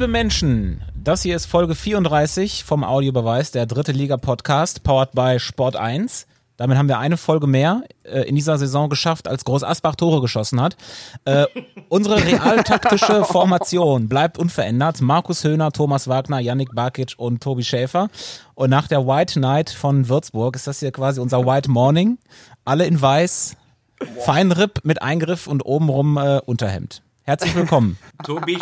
Liebe Menschen, das hier ist Folge 34 vom Audiobeweis, der dritte Liga-Podcast, powered by Sport 1. Damit haben wir eine Folge mehr äh, in dieser Saison geschafft, als Groß Asbach Tore geschossen hat. Äh, unsere realtaktische Formation bleibt unverändert. Markus Höhner, Thomas Wagner, Yannick Barkic und Tobi Schäfer. Und nach der White Night von Würzburg ist das hier quasi unser White Morning. Alle in weiß, Feinripp mit Eingriff und obenrum äh, Unterhemd. Herzlich willkommen. Tobi,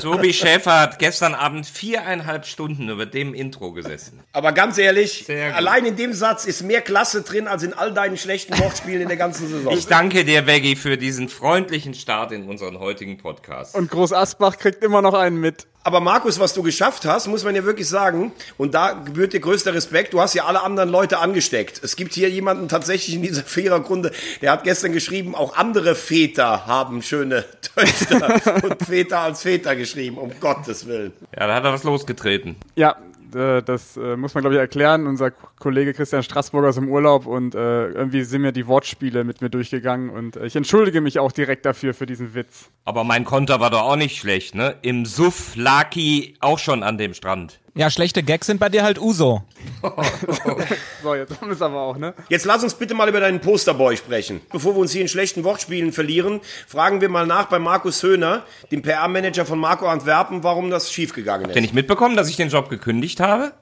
Tobi Schäfer hat gestern Abend viereinhalb Stunden über dem Intro gesessen. Aber ganz ehrlich, allein in dem Satz ist mehr Klasse drin als in all deinen schlechten Wortspielen in der ganzen Saison. Ich danke dir, Veggie, für diesen freundlichen Start in unseren heutigen Podcast. Und Groß Asbach kriegt immer noch einen mit. Aber Markus, was du geschafft hast, muss man ja wirklich sagen, und da gebührt dir größter Respekt, du hast ja alle anderen Leute angesteckt. Es gibt hier jemanden tatsächlich in dieser Vierergrunde, der hat gestern geschrieben, auch andere Väter haben schöne Töchter und Väter als Väter geschrieben, um Gottes Willen. Ja, da hat er was losgetreten. Ja, äh, das äh, muss man, glaube ich, erklären. Unser Kollege Christian Straßburger ist im Urlaub und äh, irgendwie sind mir die Wortspiele mit mir durchgegangen und äh, ich entschuldige mich auch direkt dafür, für diesen Witz. Aber mein Konter war doch auch nicht schlecht, ne? Im Suff Laki auch schon an dem Strand. Ja, schlechte Gags sind bei dir halt Uso. so, jetzt haben wir es aber auch, ne? Jetzt lass uns bitte mal über deinen Posterboy sprechen. Bevor wir uns hier in schlechten Wortspielen verlieren, fragen wir mal nach bei Markus Höhner, dem PR-Manager von Marco Antwerpen, warum das schiefgegangen ist. Habt ihr nicht mitbekommen, dass ich den Job gekündigt habe?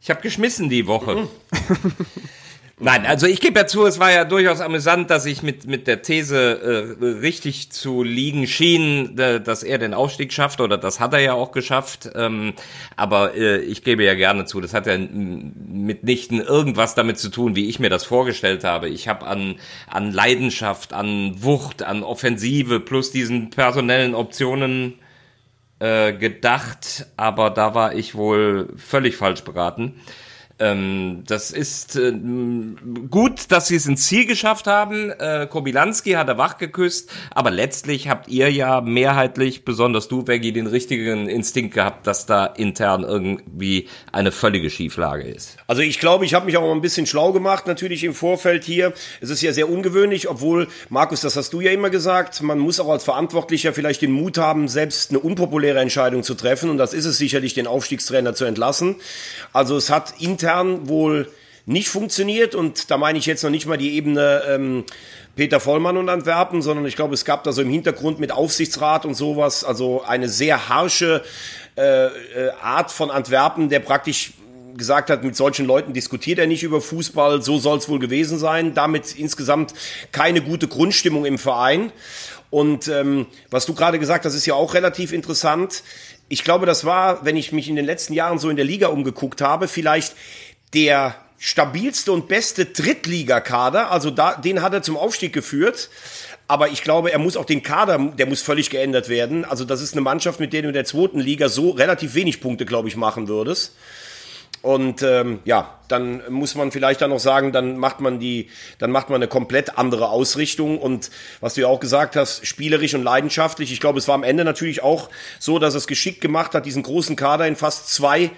Ich habe geschmissen die Woche. Nein, also ich gebe ja zu, es war ja durchaus amüsant, dass ich mit, mit der These äh, richtig zu liegen schien, äh, dass er den Aufstieg schafft, oder das hat er ja auch geschafft. Ähm, aber äh, ich gebe ja gerne zu, das hat ja mitnichten irgendwas damit zu tun, wie ich mir das vorgestellt habe. Ich habe an, an Leidenschaft, an Wucht, an Offensive plus diesen personellen Optionen äh, gedacht, aber da war ich wohl völlig falsch beraten. Ähm, das ist äh, gut, dass sie es ins Ziel geschafft haben. Äh, Kobilanski hat er wach geküsst, aber letztlich habt ihr ja mehrheitlich, besonders du, Veggie, den richtigen Instinkt gehabt, dass da intern irgendwie eine völlige Schieflage ist. Also ich glaube, ich habe mich auch ein bisschen schlau gemacht, natürlich im Vorfeld hier. Es ist ja sehr ungewöhnlich, obwohl, Markus, das hast du ja immer gesagt, man muss auch als Verantwortlicher vielleicht den Mut haben, selbst eine unpopuläre Entscheidung zu treffen. Und das ist es sicherlich, den Aufstiegstrainer zu entlassen. Also es hat intern intern wohl nicht funktioniert und da meine ich jetzt noch nicht mal die Ebene ähm, Peter Vollmann und Antwerpen, sondern ich glaube, es gab da so im Hintergrund mit Aufsichtsrat und sowas, also eine sehr harsche äh, äh, Art von Antwerpen, der praktisch gesagt hat, mit solchen Leuten diskutiert er nicht über Fußball, so soll es wohl gewesen sein. Damit insgesamt keine gute Grundstimmung im Verein. Und ähm, was du gerade gesagt hast, ist ja auch relativ interessant ich glaube, das war, wenn ich mich in den letzten Jahren so in der Liga umgeguckt habe, vielleicht der stabilste und beste Drittligakader. Also da, den hat er zum Aufstieg geführt. Aber ich glaube, er muss auch den Kader, der muss völlig geändert werden. Also das ist eine Mannschaft, mit der du in der zweiten Liga so relativ wenig Punkte, glaube ich, machen würdest. Und ähm, ja, dann muss man vielleicht dann noch sagen, dann macht man die, dann macht man eine komplett andere Ausrichtung. Und was du ja auch gesagt hast, spielerisch und leidenschaftlich. Ich glaube, es war am Ende natürlich auch so, dass es geschickt gemacht hat, diesen großen Kader in fast zwei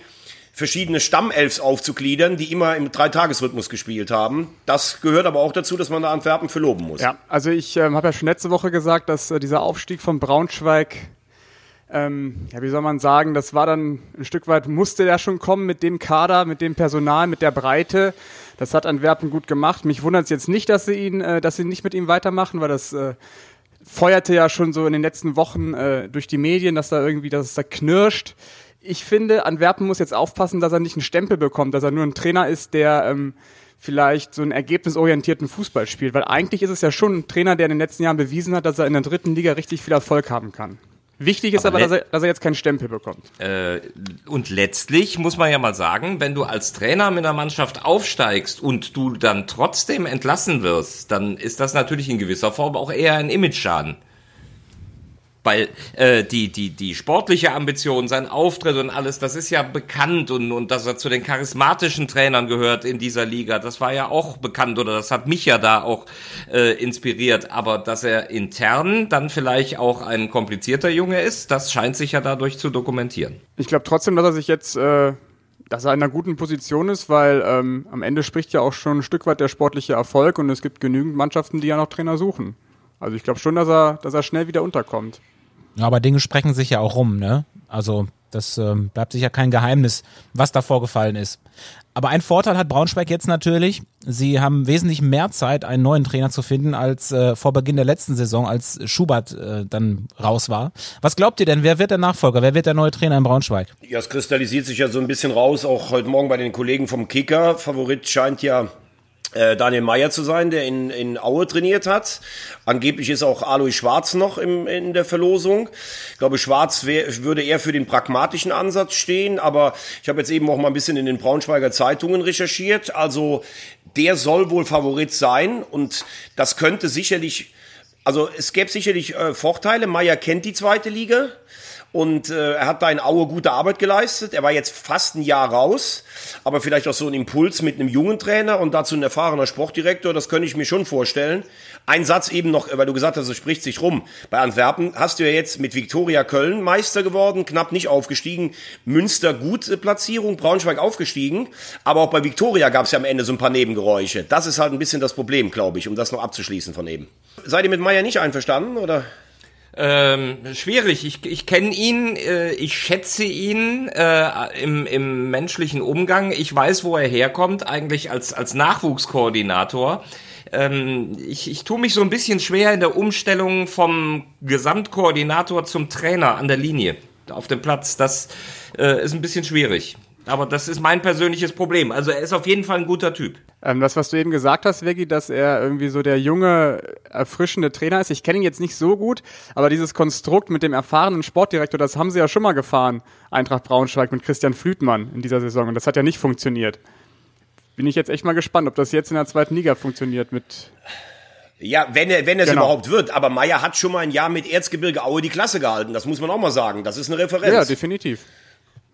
verschiedene Stammelfs aufzugliedern, die immer im Dreitagesrhythmus gespielt haben. Das gehört aber auch dazu, dass man da Antwerpen für loben muss. Ja, also ich ähm, habe ja schon letzte Woche gesagt, dass äh, dieser Aufstieg von Braunschweig ähm, ja, wie soll man sagen, das war dann ein Stück weit, musste der schon kommen mit dem Kader, mit dem Personal, mit der Breite. Das hat Antwerpen gut gemacht. Mich wundert es jetzt nicht, dass sie ihn, äh, dass sie nicht mit ihm weitermachen, weil das äh, feuerte ja schon so in den letzten Wochen äh, durch die Medien, dass da irgendwie, dass es da knirscht. Ich finde, Antwerpen muss jetzt aufpassen, dass er nicht einen Stempel bekommt, dass er nur ein Trainer ist, der ähm, vielleicht so einen ergebnisorientierten Fußball spielt. Weil eigentlich ist es ja schon ein Trainer, der in den letzten Jahren bewiesen hat, dass er in der dritten Liga richtig viel Erfolg haben kann. Wichtig ist aber, aber dass, er, dass er jetzt keinen Stempel bekommt. Äh, und letztlich muss man ja mal sagen, wenn du als Trainer mit einer Mannschaft aufsteigst und du dann trotzdem entlassen wirst, dann ist das natürlich in gewisser Form auch eher ein Image-Schaden. Weil äh, die, die, die sportliche Ambition, sein Auftritt und alles, das ist ja bekannt und, und dass er zu den charismatischen Trainern gehört in dieser Liga, das war ja auch bekannt oder das hat mich ja da auch äh, inspiriert. Aber dass er intern dann vielleicht auch ein komplizierter Junge ist, das scheint sich ja dadurch zu dokumentieren. Ich glaube trotzdem, dass er sich jetzt, äh, dass er in einer guten Position ist, weil ähm, am Ende spricht ja auch schon ein Stück weit der sportliche Erfolg und es gibt genügend Mannschaften, die ja noch Trainer suchen. Also ich glaube schon, dass er, dass er schnell wieder unterkommt. Ja, aber Dinge sprechen sich ja auch rum, ne? Also das ähm, bleibt sicher kein Geheimnis, was da vorgefallen ist. Aber ein Vorteil hat Braunschweig jetzt natürlich. Sie haben wesentlich mehr Zeit, einen neuen Trainer zu finden, als äh, vor Beginn der letzten Saison, als Schubert äh, dann raus war. Was glaubt ihr denn? Wer wird der Nachfolger? Wer wird der neue Trainer in Braunschweig? Ja, es kristallisiert sich ja so ein bisschen raus, auch heute Morgen bei den Kollegen vom Kicker. Favorit scheint ja Daniel Meyer zu sein, der in, in Aue trainiert hat. Angeblich ist auch Alois Schwarz noch im, in der Verlosung. Ich glaube, Schwarz wär, würde eher für den pragmatischen Ansatz stehen, aber ich habe jetzt eben auch mal ein bisschen in den Braunschweiger Zeitungen recherchiert. Also der soll wohl Favorit sein und das könnte sicherlich, also es gäbe sicherlich äh, Vorteile. Meyer kennt die zweite Liga. Und äh, er hat da in Aue gute Arbeit geleistet. Er war jetzt fast ein Jahr raus, aber vielleicht auch so ein Impuls mit einem jungen Trainer und dazu ein erfahrener Sportdirektor, das könnte ich mir schon vorstellen. Ein Satz eben noch, weil du gesagt hast, es spricht sich rum. Bei Antwerpen hast du ja jetzt mit Viktoria Köln Meister geworden, knapp nicht aufgestiegen. Münster gute Platzierung, Braunschweig aufgestiegen. Aber auch bei Viktoria gab es ja am Ende so ein paar Nebengeräusche. Das ist halt ein bisschen das Problem, glaube ich, um das noch abzuschließen von eben. Seid ihr mit Meier nicht einverstanden, oder? Ähm, schwierig. Ich, ich kenne ihn, äh, ich schätze ihn äh, im, im menschlichen Umgang. Ich weiß, wo er herkommt, eigentlich als, als Nachwuchskoordinator. Ähm, ich, ich tue mich so ein bisschen schwer in der Umstellung vom Gesamtkoordinator zum Trainer an der Linie auf dem Platz. Das äh, ist ein bisschen schwierig. Aber das ist mein persönliches Problem. Also er ist auf jeden Fall ein guter Typ. Ähm, das, was du eben gesagt hast, Veggie, dass er irgendwie so der junge, erfrischende Trainer ist. Ich kenne ihn jetzt nicht so gut, aber dieses Konstrukt mit dem erfahrenen Sportdirektor, das haben sie ja schon mal gefahren, Eintracht Braunschweig mit Christian Flütmann in dieser Saison. Und das hat ja nicht funktioniert. Bin ich jetzt echt mal gespannt, ob das jetzt in der zweiten Liga funktioniert mit ja, wenn er, wenn es genau. überhaupt wird. Aber Meier hat schon mal ein Jahr mit Erzgebirge Aue die Klasse gehalten. Das muss man auch mal sagen. Das ist eine Referenz. Ja, definitiv.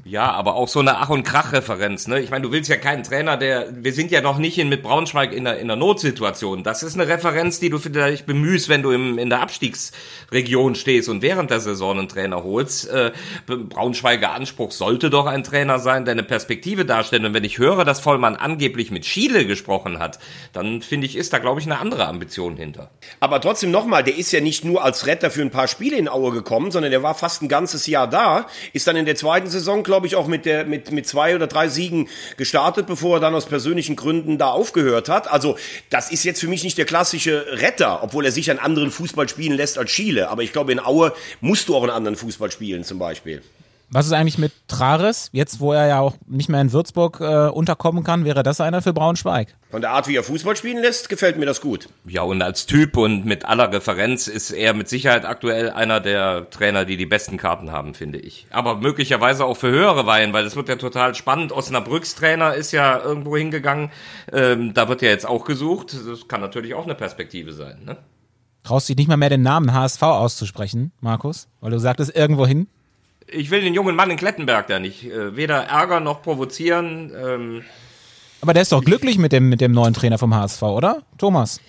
Ja, aber auch so eine Ach- und Krach-Referenz. Ne? Ich meine, du willst ja keinen Trainer, der. Wir sind ja noch nicht in, mit Braunschweig in der, in der Notsituation. Das ist eine Referenz, die du vielleicht bemühst, wenn du im, in der Abstiegsregion stehst und während der Saison einen Trainer holst. Äh, Braunschweiger Anspruch sollte doch ein Trainer sein, der eine Perspektive darstellt. Und wenn ich höre, dass Vollmann angeblich mit Schiele gesprochen hat, dann finde ich, ist da, glaube ich, eine andere Ambition hinter. Aber trotzdem nochmal, der ist ja nicht nur als Retter für ein paar Spiele in Aue gekommen, sondern der war fast ein ganzes Jahr da, ist dann in der zweiten Saison, glaube glaube ich, auch mit, der, mit, mit zwei oder drei Siegen gestartet, bevor er dann aus persönlichen Gründen da aufgehört hat. Also das ist jetzt für mich nicht der klassische Retter, obwohl er sich einen anderen Fußball spielen lässt als Schiele. Aber ich glaube, in Aue musst du auch einen anderen Fußball spielen zum Beispiel. Was ist eigentlich mit Trares? Jetzt, wo er ja auch nicht mehr in Würzburg äh, unterkommen kann, wäre das einer für Braunschweig? Von der Art, wie er Fußball spielen lässt, gefällt mir das gut. Ja, und als Typ und mit aller Referenz ist er mit Sicherheit aktuell einer der Trainer, die die besten Karten haben, finde ich. Aber möglicherweise auch für höhere Weihen, weil es wird ja total spannend. Osnabrücks Trainer ist ja irgendwo hingegangen. Ähm, da wird ja jetzt auch gesucht. Das kann natürlich auch eine Perspektive sein. Ne? Traust dich nicht mal mehr den Namen HSV auszusprechen, Markus? Weil du sagtest irgendwo hin? Ich will den jungen Mann in Klettenberg da nicht. Äh, weder ärgern noch provozieren. Ähm. Aber der ist doch glücklich mit dem, mit dem neuen Trainer vom HSV, oder? Thomas?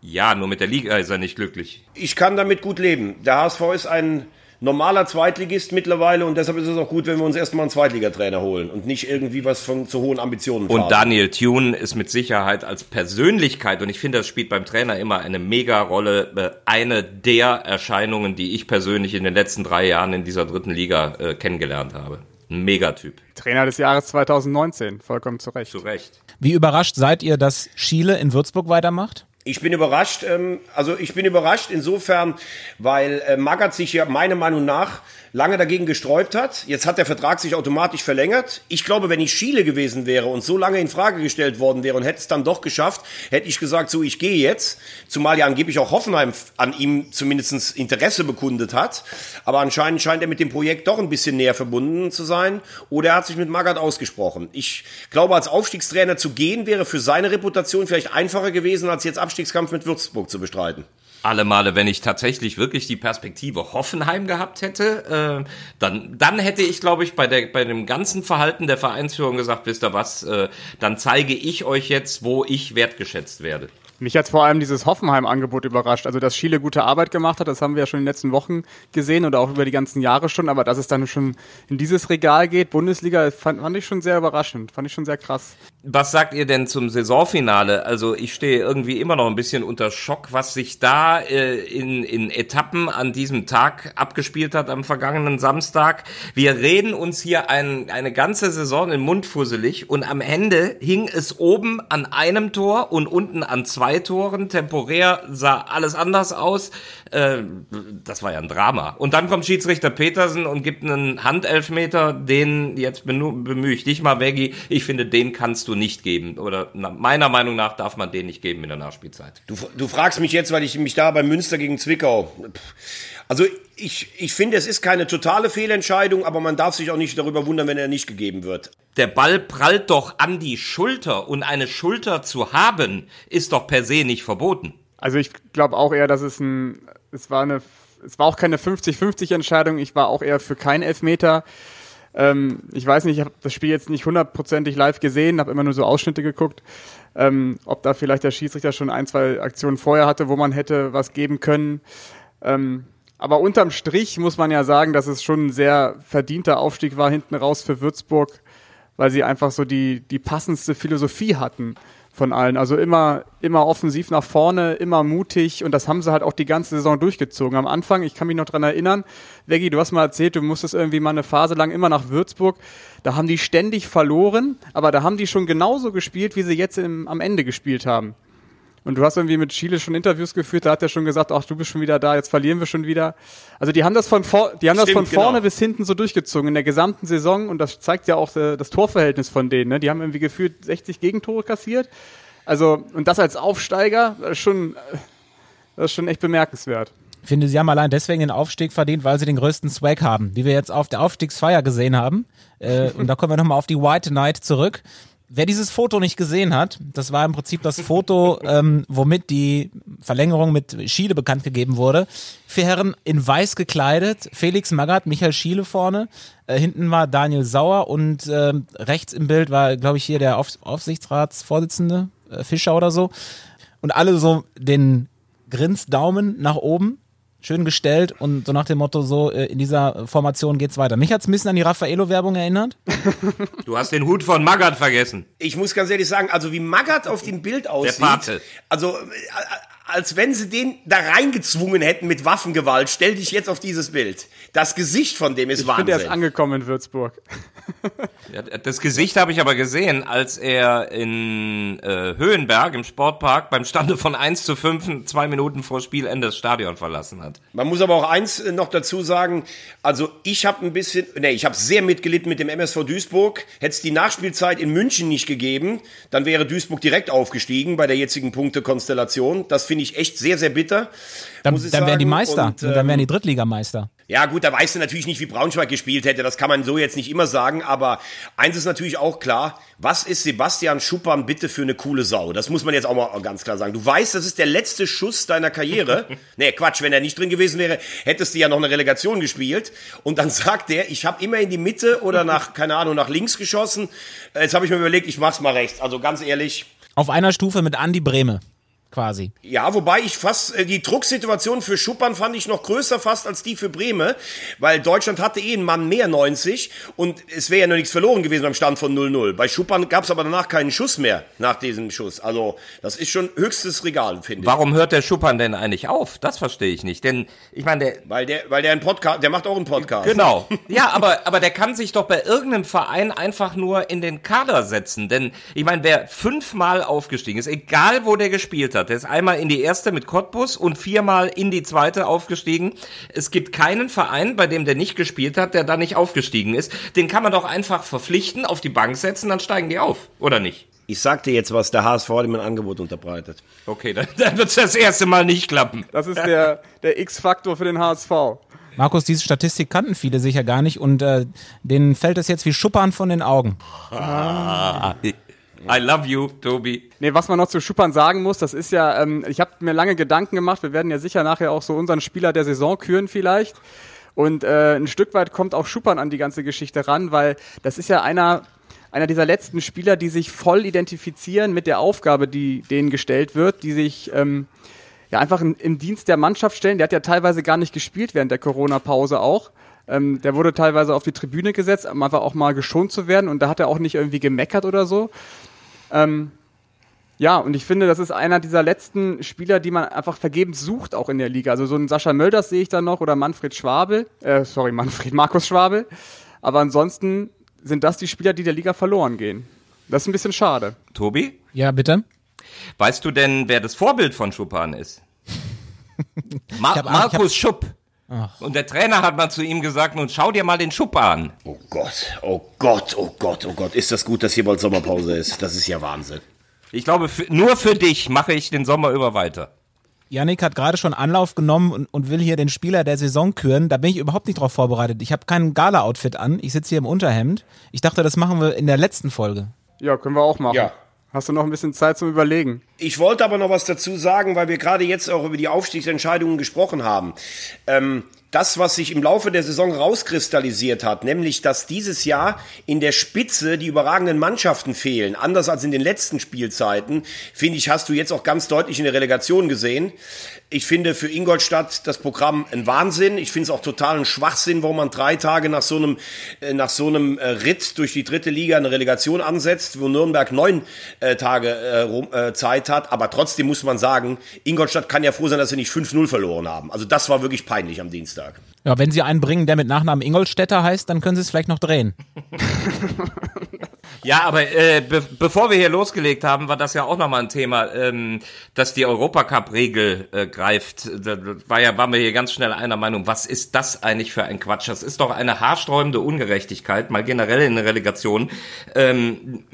Ja, nur mit der Liga ist er nicht glücklich. Ich kann damit gut leben. Der HSV ist ein normaler Zweitligist mittlerweile und deshalb ist es auch gut, wenn wir uns erstmal einen Zweitligatrainer holen und nicht irgendwie was von zu hohen Ambitionen fahren. Und Daniel Thune ist mit Sicherheit als Persönlichkeit und ich finde, das spielt beim Trainer immer eine mega Rolle, äh, eine der Erscheinungen, die ich persönlich in den letzten drei Jahren in dieser dritten Liga äh, kennengelernt habe. Ein Megatyp. Trainer des Jahres 2019, vollkommen zu Recht. Zu Recht. Wie überrascht seid ihr, dass Schiele in Würzburg weitermacht? Ich bin überrascht, ähm, also ich bin überrascht insofern, weil äh, Magath sich ja meiner Meinung nach lange dagegen gesträubt hat. Jetzt hat der Vertrag sich automatisch verlängert. Ich glaube, wenn ich Schiele gewesen wäre und so lange in Frage gestellt worden wäre und hätte es dann doch geschafft, hätte ich gesagt, so ich gehe jetzt. Zumal ja angeblich auch Hoffenheim an ihm zumindest Interesse bekundet hat. Aber anscheinend scheint er mit dem Projekt doch ein bisschen näher verbunden zu sein. Oder er hat sich mit Magath ausgesprochen. Ich glaube, als Aufstiegstrainer zu gehen, wäre für seine Reputation vielleicht einfacher gewesen, als jetzt Abstiegskampf mit Würzburg zu bestreiten alle Male, wenn ich tatsächlich wirklich die Perspektive Hoffenheim gehabt hätte, äh, dann, dann hätte ich, glaube ich, bei, der, bei dem ganzen Verhalten der Vereinsführung gesagt, wisst ihr was, äh, dann zeige ich euch jetzt, wo ich wertgeschätzt werde. Mich hat vor allem dieses Hoffenheim-Angebot überrascht. Also, dass Schiele gute Arbeit gemacht hat, das haben wir ja schon in den letzten Wochen gesehen oder auch über die ganzen Jahre schon. Aber dass es dann schon in dieses Regal geht, Bundesliga, fand, fand ich schon sehr überraschend. Fand ich schon sehr krass. Was sagt ihr denn zum Saisonfinale? Also ich stehe irgendwie immer noch ein bisschen unter Schock, was sich da äh, in, in Etappen an diesem Tag abgespielt hat am vergangenen Samstag. Wir reden uns hier ein, eine ganze Saison in Mund fusselig und am Ende hing es oben an einem Tor und unten an zwei Toren. Temporär sah alles anders aus. Äh, das war ja ein Drama. Und dann kommt Schiedsrichter Petersen und gibt einen Handelfmeter, den jetzt bemühe ich dich mal, Veggie. Ich finde, den kannst du nicht geben. Oder meiner Meinung nach darf man den nicht geben in der Nachspielzeit. Du, du fragst mich jetzt, weil ich mich da bei Münster gegen Zwickau. Also ich, ich finde, es ist keine totale Fehlentscheidung, aber man darf sich auch nicht darüber wundern, wenn er nicht gegeben wird. Der Ball prallt doch an die Schulter und eine Schulter zu haben, ist doch per se nicht verboten. Also ich glaube auch eher, dass es ein es war eine, es war auch keine 50-50 Entscheidung. Ich war auch eher für keinen Elfmeter. Ähm, ich weiß nicht, ich habe das Spiel jetzt nicht hundertprozentig live gesehen, habe immer nur so Ausschnitte geguckt. Ähm, ob da vielleicht der Schiedsrichter schon ein, zwei Aktionen vorher hatte, wo man hätte was geben können. Ähm, aber unterm Strich muss man ja sagen, dass es schon ein sehr verdienter Aufstieg war hinten raus für Würzburg, weil sie einfach so die, die passendste Philosophie hatten von allen. Also immer, immer offensiv nach vorne, immer mutig und das haben sie halt auch die ganze Saison durchgezogen. Am Anfang, ich kann mich noch dran erinnern, Veggie, du hast mal erzählt, du musstest irgendwie mal eine Phase lang immer nach Würzburg. Da haben die ständig verloren, aber da haben die schon genauso gespielt, wie sie jetzt im, am Ende gespielt haben. Und du hast irgendwie mit Chile schon Interviews geführt, da hat er schon gesagt, ach, du bist schon wieder da, jetzt verlieren wir schon wieder. Also die haben das von, vor, die haben Stimmt, das von vorne genau. bis hinten so durchgezogen in der gesamten Saison und das zeigt ja auch äh, das Torverhältnis von denen. Ne? Die haben irgendwie gefühlt 60 Gegentore kassiert. Also, und das als Aufsteiger, das ist schon, das ist schon echt bemerkenswert. Ich finde, sie haben allein deswegen den Aufstieg verdient, weil sie den größten Swag haben, wie wir jetzt auf der Aufstiegsfeier gesehen haben. Äh, und da kommen wir nochmal auf die White Night zurück. Wer dieses Foto nicht gesehen hat, das war im Prinzip das Foto, ähm, womit die Verlängerung mit Schiele bekannt gegeben wurde. Vier Herren in weiß gekleidet, Felix Magath, Michael Schiele vorne, äh, hinten war Daniel Sauer und äh, rechts im Bild war, glaube ich, hier der Auf Aufsichtsratsvorsitzende, äh, Fischer oder so. Und alle so den Grinsdaumen nach oben schön gestellt und so nach dem Motto, so äh, in dieser Formation geht's weiter. Mich hat's ein bisschen an die Raffaello-Werbung erinnert. Du hast den Hut von Magath vergessen. Ich muss ganz ehrlich sagen, also wie Magath auf dem Bild aussieht, Der Pate. also äh, als wenn sie den da reingezwungen hätten mit Waffengewalt. Stell dich jetzt auf dieses Bild. Das Gesicht von dem ist ich Wahnsinn. Ich finde, er ist angekommen in Würzburg. Das Gesicht habe ich aber gesehen, als er in äh, Höhenberg im Sportpark beim Stande von 1 zu 5 zwei Minuten vor Spielende das Stadion verlassen hat. Man muss aber auch eins äh, noch dazu sagen, also ich habe ein bisschen, nee, ich habe sehr mitgelitten mit dem MSV Duisburg. Hätte es die Nachspielzeit in München nicht gegeben, dann wäre Duisburg direkt aufgestiegen bei der jetzigen Punktekonstellation. Das finde ich echt sehr, sehr bitter. Dann, dann wären die Meister, und, ähm, dann wären die Drittligameister. Ja, gut, da weißt du natürlich nicht, wie Braunschweig gespielt hätte. Das kann man so jetzt nicht immer sagen. Aber eins ist natürlich auch klar. Was ist Sebastian Schuppan bitte für eine coole Sau? Das muss man jetzt auch mal ganz klar sagen. Du weißt, das ist der letzte Schuss deiner Karriere. nee, Quatsch, wenn er nicht drin gewesen wäre, hättest du ja noch eine Relegation gespielt. Und dann sagt er, ich habe immer in die Mitte oder nach, keine Ahnung, nach links geschossen. Jetzt habe ich mir überlegt, ich mach's mal rechts. Also ganz ehrlich. Auf einer Stufe mit Andi Breme quasi. Ja, wobei ich fast, äh, die Drucksituation für Schuppern fand ich noch größer fast als die für Breme, weil Deutschland hatte eh einen Mann mehr 90 und es wäre ja noch nichts verloren gewesen beim Stand von 0-0. Bei Schuppern gab es aber danach keinen Schuss mehr nach diesem Schuss. Also das ist schon höchstes Regal, finde ich. Warum hört der Schuppern denn eigentlich auf? Das verstehe ich nicht. Denn ich meine, der. Weil der, weil der einen Podcast, der macht auch einen Podcast. Genau. Ja, aber, aber der kann sich doch bei irgendeinem Verein einfach nur in den Kader setzen. Denn ich meine, wer fünfmal aufgestiegen ist, egal wo der gespielt hat, hat. Er ist einmal in die erste mit Cottbus und viermal in die zweite aufgestiegen. Es gibt keinen Verein, bei dem der nicht gespielt hat, der da nicht aufgestiegen ist. Den kann man doch einfach verpflichten, auf die Bank setzen, dann steigen die auf, oder nicht? Ich sagte jetzt, was der HSV dem ein Angebot unterbreitet. Okay, dann, dann wird es das erste Mal nicht klappen. Das ist der, der X-Faktor für den HSV. Markus, diese Statistik kannten viele sicher gar nicht und äh, denen fällt es jetzt wie Schuppern von den Augen. Ah, I love you, Tobi. Nee, was man noch zu Schuppern sagen muss, das ist ja, ähm, ich habe mir lange Gedanken gemacht, wir werden ja sicher nachher auch so unseren Spieler der Saison küren vielleicht. Und äh, ein Stück weit kommt auch Schuppern an die ganze Geschichte ran, weil das ist ja einer, einer dieser letzten Spieler, die sich voll identifizieren mit der Aufgabe, die denen gestellt wird, die sich ähm, ja einfach in, im Dienst der Mannschaft stellen. Der hat ja teilweise gar nicht gespielt während der Corona-Pause auch. Ähm, der wurde teilweise auf die Tribüne gesetzt, um einfach auch mal geschont zu werden und da hat er auch nicht irgendwie gemeckert oder so. Ähm, ja, und ich finde, das ist einer dieser letzten Spieler, die man einfach vergebens sucht, auch in der Liga. Also so einen Sascha Mölders sehe ich da noch oder Manfred Schwabel, äh, sorry, Manfred, Markus Schwabel. Aber ansonsten sind das die Spieler, die der Liga verloren gehen. Das ist ein bisschen schade. Tobi? Ja, bitte? Weißt du denn, wer das Vorbild von Schuppan ist? Ma hab- Markus Schupp. Und der Trainer hat mal zu ihm gesagt, nun schau dir mal den Schupp an. Oh Gott, oh Gott, oh Gott, oh Gott. Ist das gut, dass hier bald Sommerpause ist? Das ist ja Wahnsinn. Ich glaube, für, nur für dich mache ich den Sommer über weiter. Yannick hat gerade schon Anlauf genommen und, und will hier den Spieler der Saison küren. Da bin ich überhaupt nicht drauf vorbereitet. Ich habe kein Gala-Outfit an. Ich sitze hier im Unterhemd. Ich dachte, das machen wir in der letzten Folge. Ja, können wir auch machen. Ja. Hast du noch ein bisschen Zeit zum Überlegen? Ich wollte aber noch was dazu sagen, weil wir gerade jetzt auch über die Aufstiegsentscheidungen gesprochen haben. Ähm, das, was sich im Laufe der Saison rauskristallisiert hat, nämlich, dass dieses Jahr in der Spitze die überragenden Mannschaften fehlen, anders als in den letzten Spielzeiten, finde ich, hast du jetzt auch ganz deutlich in der Relegation gesehen. Ich finde für Ingolstadt das Programm ein Wahnsinn. Ich finde es auch total ein Schwachsinn, warum man drei Tage nach so einem, äh, nach so einem äh, Ritt durch die dritte Liga eine Relegation ansetzt, wo Nürnberg neun äh, Tage Zeit hat. Aber trotzdem muss man sagen, Ingolstadt kann ja froh sein, dass sie nicht 5-0 verloren haben. Also das war wirklich peinlich am Dienstag. Ja, wenn Sie einen bringen, der mit Nachnamen Ingolstädter heißt, dann können Sie es vielleicht noch drehen. Ja, aber äh, be bevor wir hier losgelegt haben, war das ja auch nochmal ein Thema, ähm, dass die Europacup-Regel äh, greift. Da war ja, waren wir hier ganz schnell einer Meinung, was ist das eigentlich für ein Quatsch? Das ist doch eine haarsträubende Ungerechtigkeit, mal generell in der Relegation. Ähm,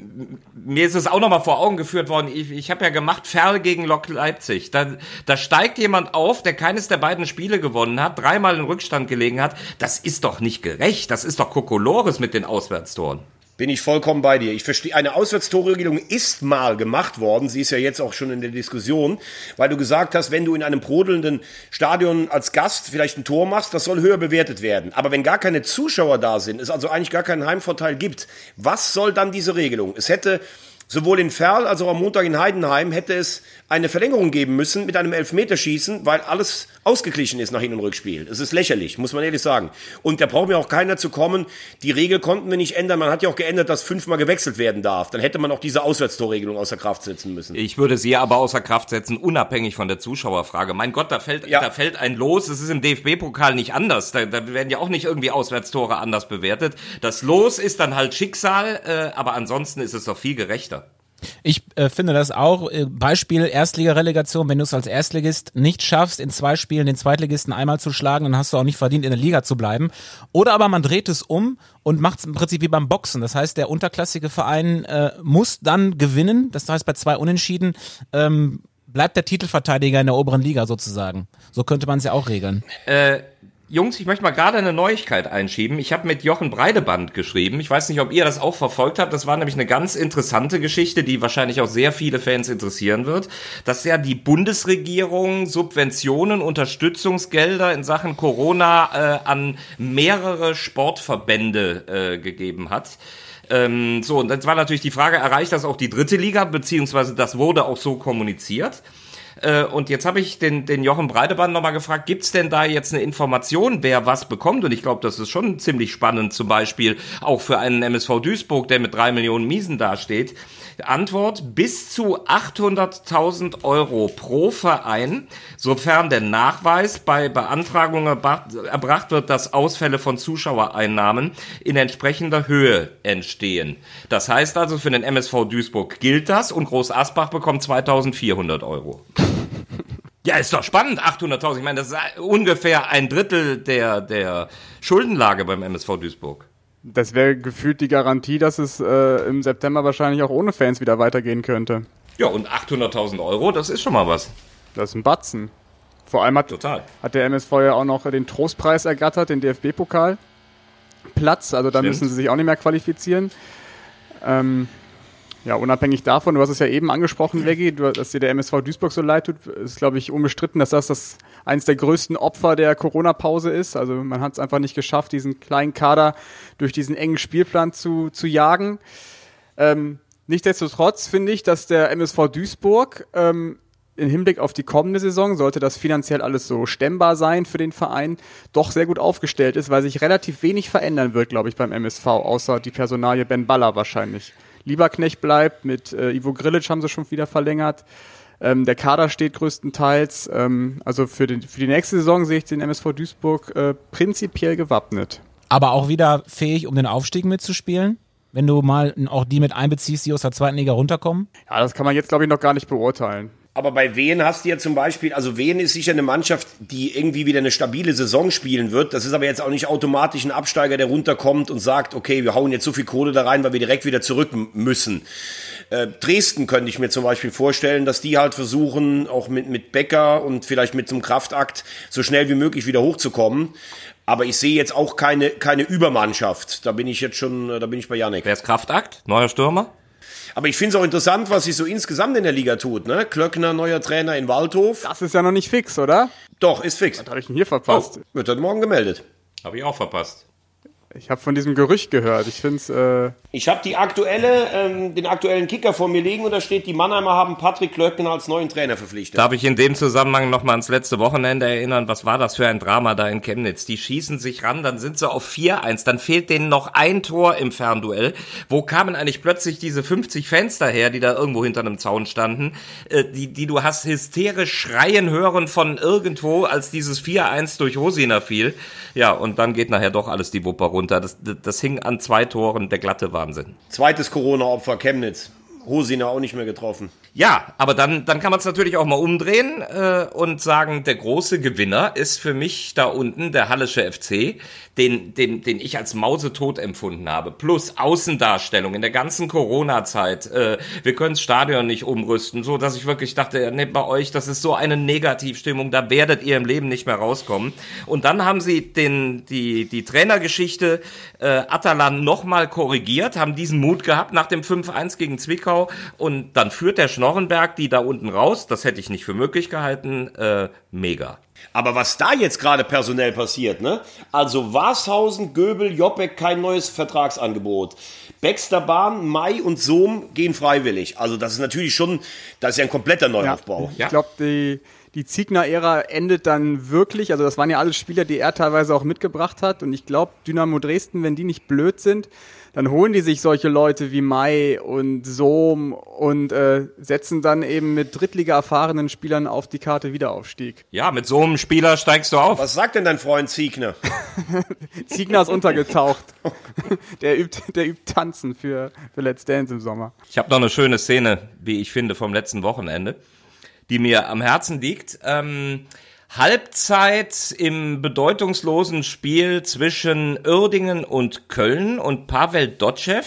mir ist es auch nochmal vor Augen geführt worden, ich, ich habe ja gemacht Ferl gegen Lok Leipzig. Da, da steigt jemand auf, der keines der beiden Spiele gewonnen hat, dreimal in Rückstand gelegen hat. Das ist doch nicht gerecht, das ist doch Kokolores mit den Auswärtstoren. Bin ich vollkommen bei dir. Ich verstehe, eine Auswärtstorregelung ist mal gemacht worden. Sie ist ja jetzt auch schon in der Diskussion, weil du gesagt hast, wenn du in einem brodelnden Stadion als Gast vielleicht ein Tor machst, das soll höher bewertet werden. Aber wenn gar keine Zuschauer da sind, es also eigentlich gar keinen Heimvorteil gibt, was soll dann diese Regelung? Es hätte sowohl in Ferl als auch am Montag in Heidenheim hätte es eine Verlängerung geben müssen mit einem Elfmeterschießen, weil alles ausgeglichen ist nach Hin- und Rückspiel. Es ist lächerlich, muss man ehrlich sagen. Und da braucht mir auch keiner zu kommen. Die Regel konnten wir nicht ändern. Man hat ja auch geändert, dass fünfmal gewechselt werden darf. Dann hätte man auch diese Auswärtstorregelung außer Kraft setzen müssen. Ich würde sie aber außer Kraft setzen, unabhängig von der Zuschauerfrage. Mein Gott, da fällt, Ja. da fällt ein Los. Es ist im DFB-Pokal nicht anders. Da, da werden ja auch nicht irgendwie Auswärtstore anders bewertet. Das Los ist dann halt Schicksal, äh, aber ansonsten ist es doch viel gerechter. Ich äh, finde das auch, äh, Beispiel Erstliga-Relegation, wenn du es als Erstligist nicht schaffst, in zwei Spielen den Zweitligisten einmal zu schlagen, dann hast du auch nicht verdient, in der Liga zu bleiben. Oder aber man dreht es um und macht es im Prinzip wie beim Boxen. Das heißt, der unterklassige Verein äh, muss dann gewinnen. Das heißt, bei zwei Unentschieden ähm, bleibt der Titelverteidiger in der oberen Liga sozusagen. So könnte man es ja auch regeln. Jungs, ich möchte mal gerade eine Neuigkeit einschieben. Ich habe mit Jochen Breideband geschrieben. Ich weiß nicht, ob ihr das auch verfolgt habt. Das war nämlich eine ganz interessante Geschichte, die wahrscheinlich auch sehr viele Fans interessieren wird. Dass ja die Bundesregierung Subventionen, Unterstützungsgelder in Sachen Corona äh, an mehrere Sportverbände äh, gegeben hat. Ähm, so, und jetzt war natürlich die Frage, erreicht das auch die dritte Liga, beziehungsweise das wurde auch so kommuniziert. Äh, und jetzt habe ich den, den Jochen Breiteband nochmal gefragt, gibt's denn da jetzt eine Information, wer was bekommt? Und ich glaube, das ist schon ziemlich spannend, zum Beispiel auch für einen MSV Duisburg, der mit drei Millionen Miesen dasteht. Antwort, bis zu 800.000 Euro pro Verein, sofern der Nachweis bei Beantragung erbracht wird, dass Ausfälle von Zuschauereinnahmen in entsprechender Höhe entstehen. Das heißt also, für den MSV Duisburg gilt das und Groß Asbach bekommt 2.400 Euro. Ja, ist doch spannend, 800.000. Ich meine, das ist ungefähr ein Drittel der, der Schuldenlage beim MSV Duisburg. Das wäre gefühlt die Garantie, dass es äh, im September wahrscheinlich auch ohne Fans wieder weitergehen könnte. Ja, und 800.000 Euro, das ist schon mal was. Das ist ein Batzen. Vor allem hat, Total. hat der MSV ja auch noch den Trostpreis ergattert, den DFB-Pokal. Platz, also da Stimmt. müssen sie sich auch nicht mehr qualifizieren. Ähm, ja, unabhängig davon, du hast es ja eben angesprochen, du, dass dir der MSV Duisburg so leid tut, ist, glaube ich, unbestritten, dass das, das eines der größten Opfer der Corona-Pause ist. Also man hat es einfach nicht geschafft, diesen kleinen Kader durch diesen engen Spielplan zu, zu jagen. Ähm, nichtsdestotrotz finde ich, dass der MSV Duisburg ähm, im Hinblick auf die kommende Saison, sollte das finanziell alles so stemmbar sein für den Verein, doch sehr gut aufgestellt ist, weil sich relativ wenig verändern wird, glaube ich, beim MSV, außer die Personalie Ben Baller wahrscheinlich. Lieberknecht bleibt, mit äh, Ivo Grilic haben sie schon wieder verlängert. Ähm, der Kader steht größtenteils. Ähm, also für, den, für die nächste Saison sehe ich den MSV Duisburg äh, prinzipiell gewappnet. Aber auch wieder fähig, um den Aufstieg mitzuspielen? Wenn du mal auch die mit einbeziehst, die aus der zweiten Liga runterkommen? Ja, das kann man jetzt, glaube ich, noch gar nicht beurteilen. Aber bei Wien hast du ja zum Beispiel, also Wien ist sicher eine Mannschaft, die irgendwie wieder eine stabile Saison spielen wird. Das ist aber jetzt auch nicht automatisch ein Absteiger, der runterkommt und sagt, okay, wir hauen jetzt so viel Kohle da rein, weil wir direkt wieder zurück müssen. Äh, Dresden könnte ich mir zum Beispiel vorstellen, dass die halt versuchen, auch mit, mit Becker und vielleicht mit zum Kraftakt so schnell wie möglich wieder hochzukommen. Aber ich sehe jetzt auch keine, keine Übermannschaft. Da bin ich jetzt schon, da bin ich bei Janik. Wer ist Kraftakt? Neuer Stürmer? Aber ich finde es auch interessant, was sich so insgesamt in der Liga tut. Ne? Klöckner, neuer Trainer in Waldhof. Das ist ja noch nicht fix, oder? Doch, ist fix. Was habe ich denn hier verpasst? Oh, wird heute Morgen gemeldet. Habe ich auch verpasst. Ich habe von diesem Gerücht gehört. Ich finde es. Äh ich habe die aktuelle, ähm, den aktuellen Kicker vor mir liegen und da steht, die Mannheimer haben Patrick Klöckner als neuen Trainer verpflichtet. Darf ich in dem Zusammenhang noch mal ans letzte Wochenende erinnern? Was war das für ein Drama da in Chemnitz? Die schießen sich ran, dann sind sie auf 4-1, dann fehlt denen noch ein Tor im Fernduell. Wo kamen eigentlich plötzlich diese 50 Fans daher, die da irgendwo hinter einem Zaun standen, äh, die, die du hast hysterisch schreien hören von irgendwo, als dieses 4-1 durch Hosina fiel. Ja, und dann geht nachher doch alles die Wupper runter. Das, das, das hing an zwei Toren, der glatte Wahnsinn. Zweites Corona-Opfer, Chemnitz. Hosina auch nicht mehr getroffen. Ja, aber dann, dann kann man es natürlich auch mal umdrehen äh, und sagen, der große Gewinner ist für mich da unten der Hallische FC, den, den, den ich als Mausetot empfunden habe. Plus Außendarstellung in der ganzen Corona-Zeit. Äh, wir können das Stadion nicht umrüsten, so dass ich wirklich dachte, ne, bei euch, das ist so eine Negativstimmung, da werdet ihr im Leben nicht mehr rauskommen. Und dann haben sie den, die, die Trainergeschichte äh, Atalan nochmal korrigiert, haben diesen Mut gehabt nach dem 5-1 gegen Zwickau und dann führt der Schnorrenberg die da unten raus. Das hätte ich nicht für möglich gehalten. Äh, mega. Aber was da jetzt gerade personell passiert, ne? Also Warshausen, Göbel, Jobbek, kein neues Vertragsangebot. Baxter Bahn, Mai und Sohm gehen freiwillig. Also das ist natürlich schon, das ist ja ein kompletter Neuaufbau. Ja. Ich glaube, die, die Ziegner-Ära endet dann wirklich. Also das waren ja alles Spieler, die er teilweise auch mitgebracht hat. Und ich glaube, Dynamo Dresden, wenn die nicht blöd sind, dann holen die sich solche Leute wie Mai und Sohm und äh, setzen dann eben mit Drittliga erfahrenen Spielern auf die Karte Wiederaufstieg. Ja, mit so einem Spieler steigst du auf. Was sagt denn dein Freund Ziegner? Ziegner ist untergetaucht. der übt, der übt Tanzen für, für Let's Dance im Sommer. Ich habe noch eine schöne Szene, wie ich finde, vom letzten Wochenende, die mir am Herzen liegt. Ähm, Halbzeit im bedeutungslosen Spiel zwischen Uerdingen und Köln und Pavel Dotschew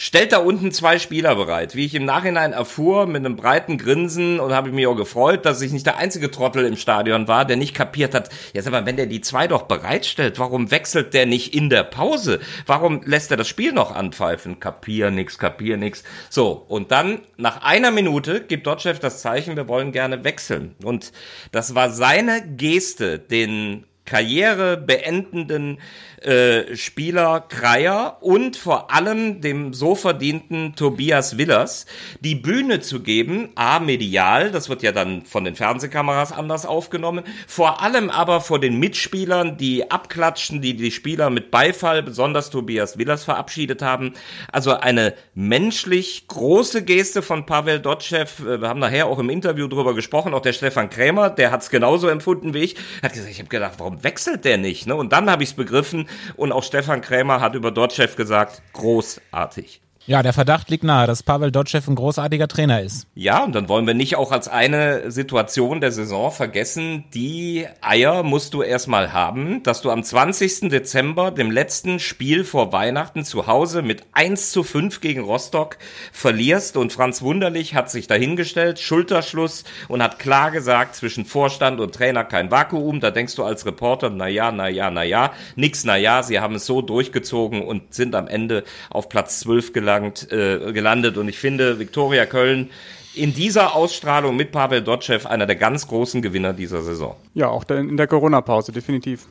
stellt da unten zwei Spieler bereit. Wie ich im Nachhinein erfuhr, mit einem breiten Grinsen und habe mich auch gefreut, dass ich nicht der einzige Trottel im Stadion war, der nicht kapiert hat, ja sag mal, wenn der die zwei doch bereitstellt, warum wechselt der nicht in der Pause? Warum lässt er das Spiel noch anpfeifen? Kapier nix, kapier nix. So, und dann nach einer Minute gibt Dotschew das Zeichen, wir wollen gerne wechseln. Und das war seine Geste, den Karriere beendenden äh, Spieler Kreier und vor allem dem so verdienten Tobias Willers die Bühne zu geben, a medial, das wird ja dann von den Fernsehkameras anders aufgenommen, vor allem aber vor den Mitspielern, die abklatschen, die die Spieler mit Beifall, besonders Tobias Willers verabschiedet haben. Also eine menschlich große Geste von Pavel Dotschew. Äh, wir haben nachher auch im Interview drüber gesprochen, auch der Stefan Krämer, der hat es genauso empfunden wie ich, hat gesagt, ich habe gedacht, warum wechselt der nicht? Ne? Und dann habe ich es begriffen, und auch Stefan Krämer hat über Dortchev gesagt, großartig. Ja, der Verdacht liegt nahe, dass Pavel Dotschew ein großartiger Trainer ist. Ja, und dann wollen wir nicht auch als eine Situation der Saison vergessen, die Eier musst du erstmal haben, dass du am 20. Dezember, dem letzten Spiel vor Weihnachten zu Hause mit 1 zu 5 gegen Rostock verlierst und Franz Wunderlich hat sich dahingestellt, Schulterschluss und hat klar gesagt, zwischen Vorstand und Trainer kein Vakuum. Da denkst du als Reporter, na ja, na ja, na ja, nix, na ja, sie haben es so durchgezogen und sind am Ende auf Platz 12 gelangt gelangt, äh, gelandet. Und ich finde, Viktoria Köln in dieser Ausstrahlung mit Pavel Dotschew einer der ganz großen Gewinner dieser Saison. Ja, auch in der Corona-Pause, definitiv.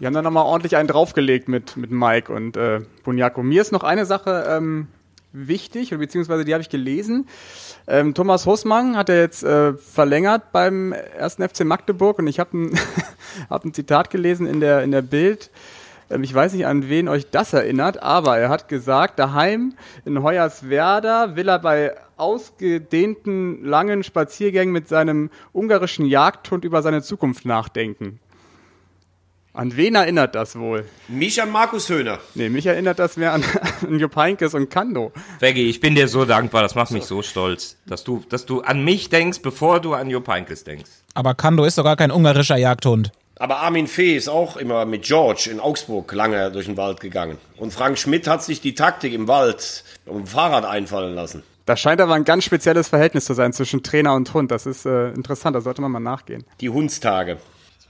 Die haben dann nochmal ordentlich einen draufgelegt mit, mit Mike und äh, Bunyaku. Mir ist noch eine Sache ähm, wichtig, beziehungsweise die habe ich gelesen. Ähm, Thomas Hosmann hat er jetzt äh, verlängert beim ersten FC Magdeburg und ich habe ein, hab ein Zitat gelesen in der, in der Bild. Ähm, ich weiß nicht, an wen euch das erinnert, aber er hat gesagt, daheim in Hoyerswerda will er bei ausgedehnten langen Spaziergängen mit seinem ungarischen Jagdhund über seine Zukunft nachdenken. An wen erinnert das wohl? Mich an Markus Höhner. Nee, mich erinnert das mehr an, an Jupp Heynckes und Kando. Veggie, ich bin dir so dankbar, das macht mich so stolz, dass du, dass du an mich denkst, bevor du an Jupp Heynckes denkst. Aber Kando ist doch gar kein ungarischer Jagdhund. Aber Armin Fee ist auch immer mit George in Augsburg lange durch den Wald gegangen. Und Frank Schmidt hat sich die Taktik im Wald um dem Fahrrad einfallen lassen. Da scheint aber ein ganz spezielles Verhältnis zu sein zwischen Trainer und Hund. Das ist äh, interessant, da sollte man mal nachgehen. Die Hundstage.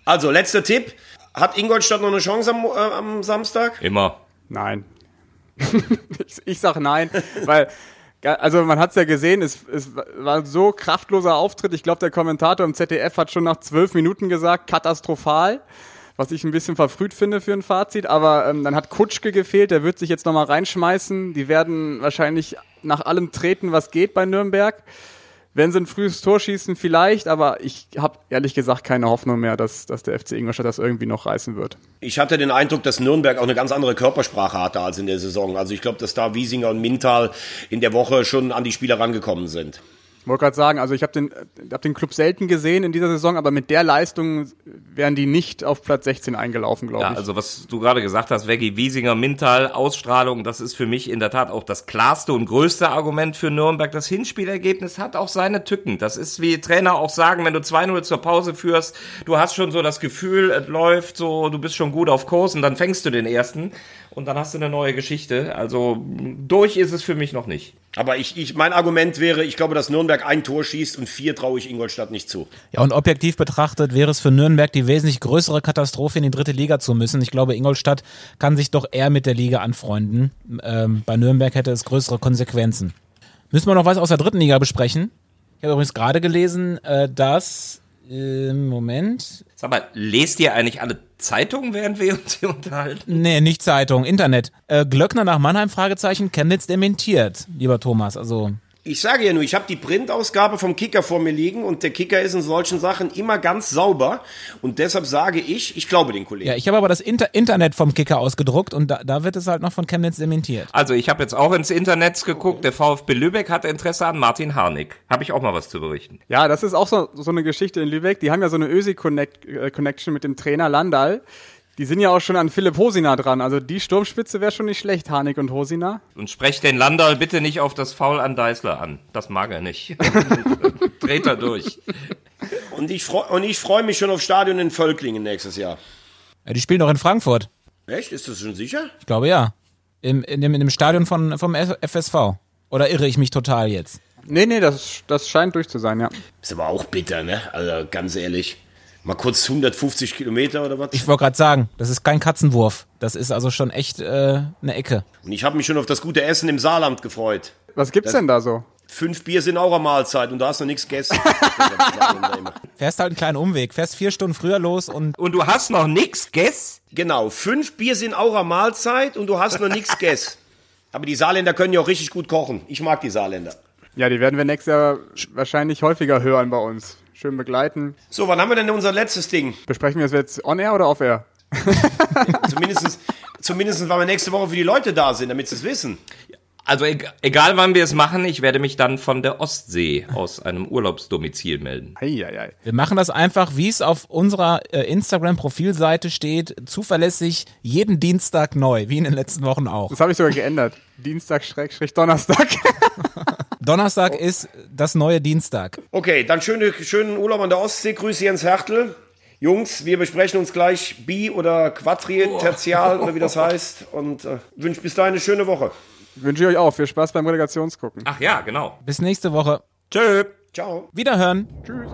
Also, letzter Tipp. Hat Ingolstadt noch eine Chance am, äh, am Samstag? Immer. Nein. ich, ich sag nein, weil also man hat es ja gesehen, es, es war so kraftloser Auftritt. Ich glaube, der Kommentator im ZDF hat schon nach zwölf Minuten gesagt, katastrophal, was ich ein bisschen verfrüht finde für ein Fazit. Aber ähm, dann hat Kutschke gefehlt, der wird sich jetzt nochmal reinschmeißen. Die werden wahrscheinlich nach allem treten, was geht bei Nürnberg. Wenn sie ein frühes Tor schießen, vielleicht, aber ich habe ehrlich gesagt keine Hoffnung mehr, dass, dass der FC Ingolstadt das irgendwie noch reißen wird. Ich hatte den Eindruck, dass Nürnberg auch eine ganz andere Körpersprache hatte als in der Saison. Also ich glaube, dass da Wiesinger und Mintal in der Woche schon an die Spieler rangekommen sind. Ich wollte gerade sagen, also ich habe den, hab den Club selten gesehen in dieser Saison, aber mit der Leistung wären die nicht auf Platz 16 eingelaufen, glaube Ja, ich. also was du gerade gesagt hast, Veggie, Wiesinger, Mintal, Ausstrahlung, das ist für mich in der Tat auch das klarste und größte Argument für Nürnberg. Das Hinspielergebnis hat auch seine Tücken. Das ist wie Trainer auch sagen, wenn du 2-0 zur Pause führst, du hast schon so das Gefühl, es läuft so, du bist schon gut auf Kurs und dann fängst du den ersten und dann hast du eine neue Geschichte. Also durch ist es für mich noch nicht. Aber ich, ich, mein Argument wäre, ich glaube, dass Nürnberg ein Tor schießt und vier traue ich Ingolstadt nicht zu. Ja, und objektiv betrachtet wäre es für Nürnberg die wesentlich größere Katastrophe, in die dritte Liga zu müssen. Ich glaube, Ingolstadt kann sich doch eher mit der Liga anfreunden. Ähm, bei Nürnberg hätte es größere Konsequenzen. Müssen wir noch was aus der dritten Liga besprechen? Ich habe übrigens gerade gelesen, äh, dass äh, Moment. Sag mal, lest ihr eigentlich alle Zeitungen, während wir uns hier unterhalten? Nee, nicht Zeitung, Internet. Äh, Glöckner nach Mannheim, Fragezeichen, Chemnitz dementiert, lieber Thomas. Also, Ich sage ja nur, ich habe die Printausgabe vom Kicker vor mir liegen und der Kicker ist in solchen Sachen immer ganz sauber und deshalb sage ich, ich glaube den Kollegen. ja, ich habe aber das Inter Internet vom Kicker ausgedruckt und da, da wird es halt noch von Chemnitz dementiert. Also ich habe jetzt auch ins Internet geguckt, der VfB Lübeck hat Interesse an Martin Harnik. Habe ich auch mal was zu berichten. Ja, das ist auch so, so eine Geschichte in Lübeck. Die haben ja so eine Ösi-Connection mit dem Trainer Landal. Die sind ja auch schon an Philipp Hosina dran. Also die Sturmspitze wäre schon nicht schlecht, Harnik und Hosina. Und sprecht den Landal bitte nicht auf das Foul an Deißler an. Das mag er nicht. Dreht er durch. Und ich freue freu mich schon auf Stadion in Völklingen nächstes Jahr. Ja, die spielen doch in Frankfurt. Echt? Ist das schon sicher? Ich glaube ja. Im, in, dem, in dem Stadion von, vom FSV. Oder irre ich mich total jetzt? Nee, nee, das, das scheint durch zu sein, ja. Ist aber auch bitter, ne? Also ganz ehrlich. Mal kurz 150 Kilometer oder was? Ich wollte gerade sagen, das ist kein Katzenwurf. Das ist also schon echt äh, eine Ecke. Und ich habe mich schon auf das gute Essen im Saarland gefreut. Was gibt's denn da so? Fünf Bier sind auch eine Mahlzeit und da hast du nichts gegessen. Fährst halt einen kleinen Umweg, fährst vier Stunden früher los und Und du hast noch nix, Guess? genau, fünf Bier sind auch eine Mahlzeit und du hast noch nichts gegessen. Aber die Saarländer können ja auch richtig gut kochen. Ich mag die Saarländer. Ja, die werden wir nächstes Jahr wahrscheinlich häufiger hören bei uns. Schön begleiten. So, wann haben wir denn unser letztes Ding? Besprechen wir das jetzt on-air oder off-air? Zumindest, zumindest, weil wir nächste Woche für die Leute da sind, damit sie es wissen. Also eg egal wann wir es machen, ich werde mich dann von der Ostsee aus einem Urlaubsdomizil melden. Eieiei. wir machen das einfach, wie es auf unserer äh, Instagram-Profilseite steht, zuverlässig jeden Dienstag neu, wie in den letzten Wochen auch. Das habe ich sogar geändert. Dienstag, Schrägstrich, Donnerstag. Donnerstag ist das neue Dienstag. Okay, dann schöne, schönen Urlaub an der Ostsee. Grüße Jens Hertel. Jungs, wir besprechen uns gleich bi- oder quadritertial oder wie das heißt. Und äh, wünsche bis dahin eine schöne Woche. Wünsche ich euch auch. Viel Spaß beim Relegationsgucken. Ach ja, genau. Bis nächste Woche. Tschö. Ciao. Wiederhören. Tschüss.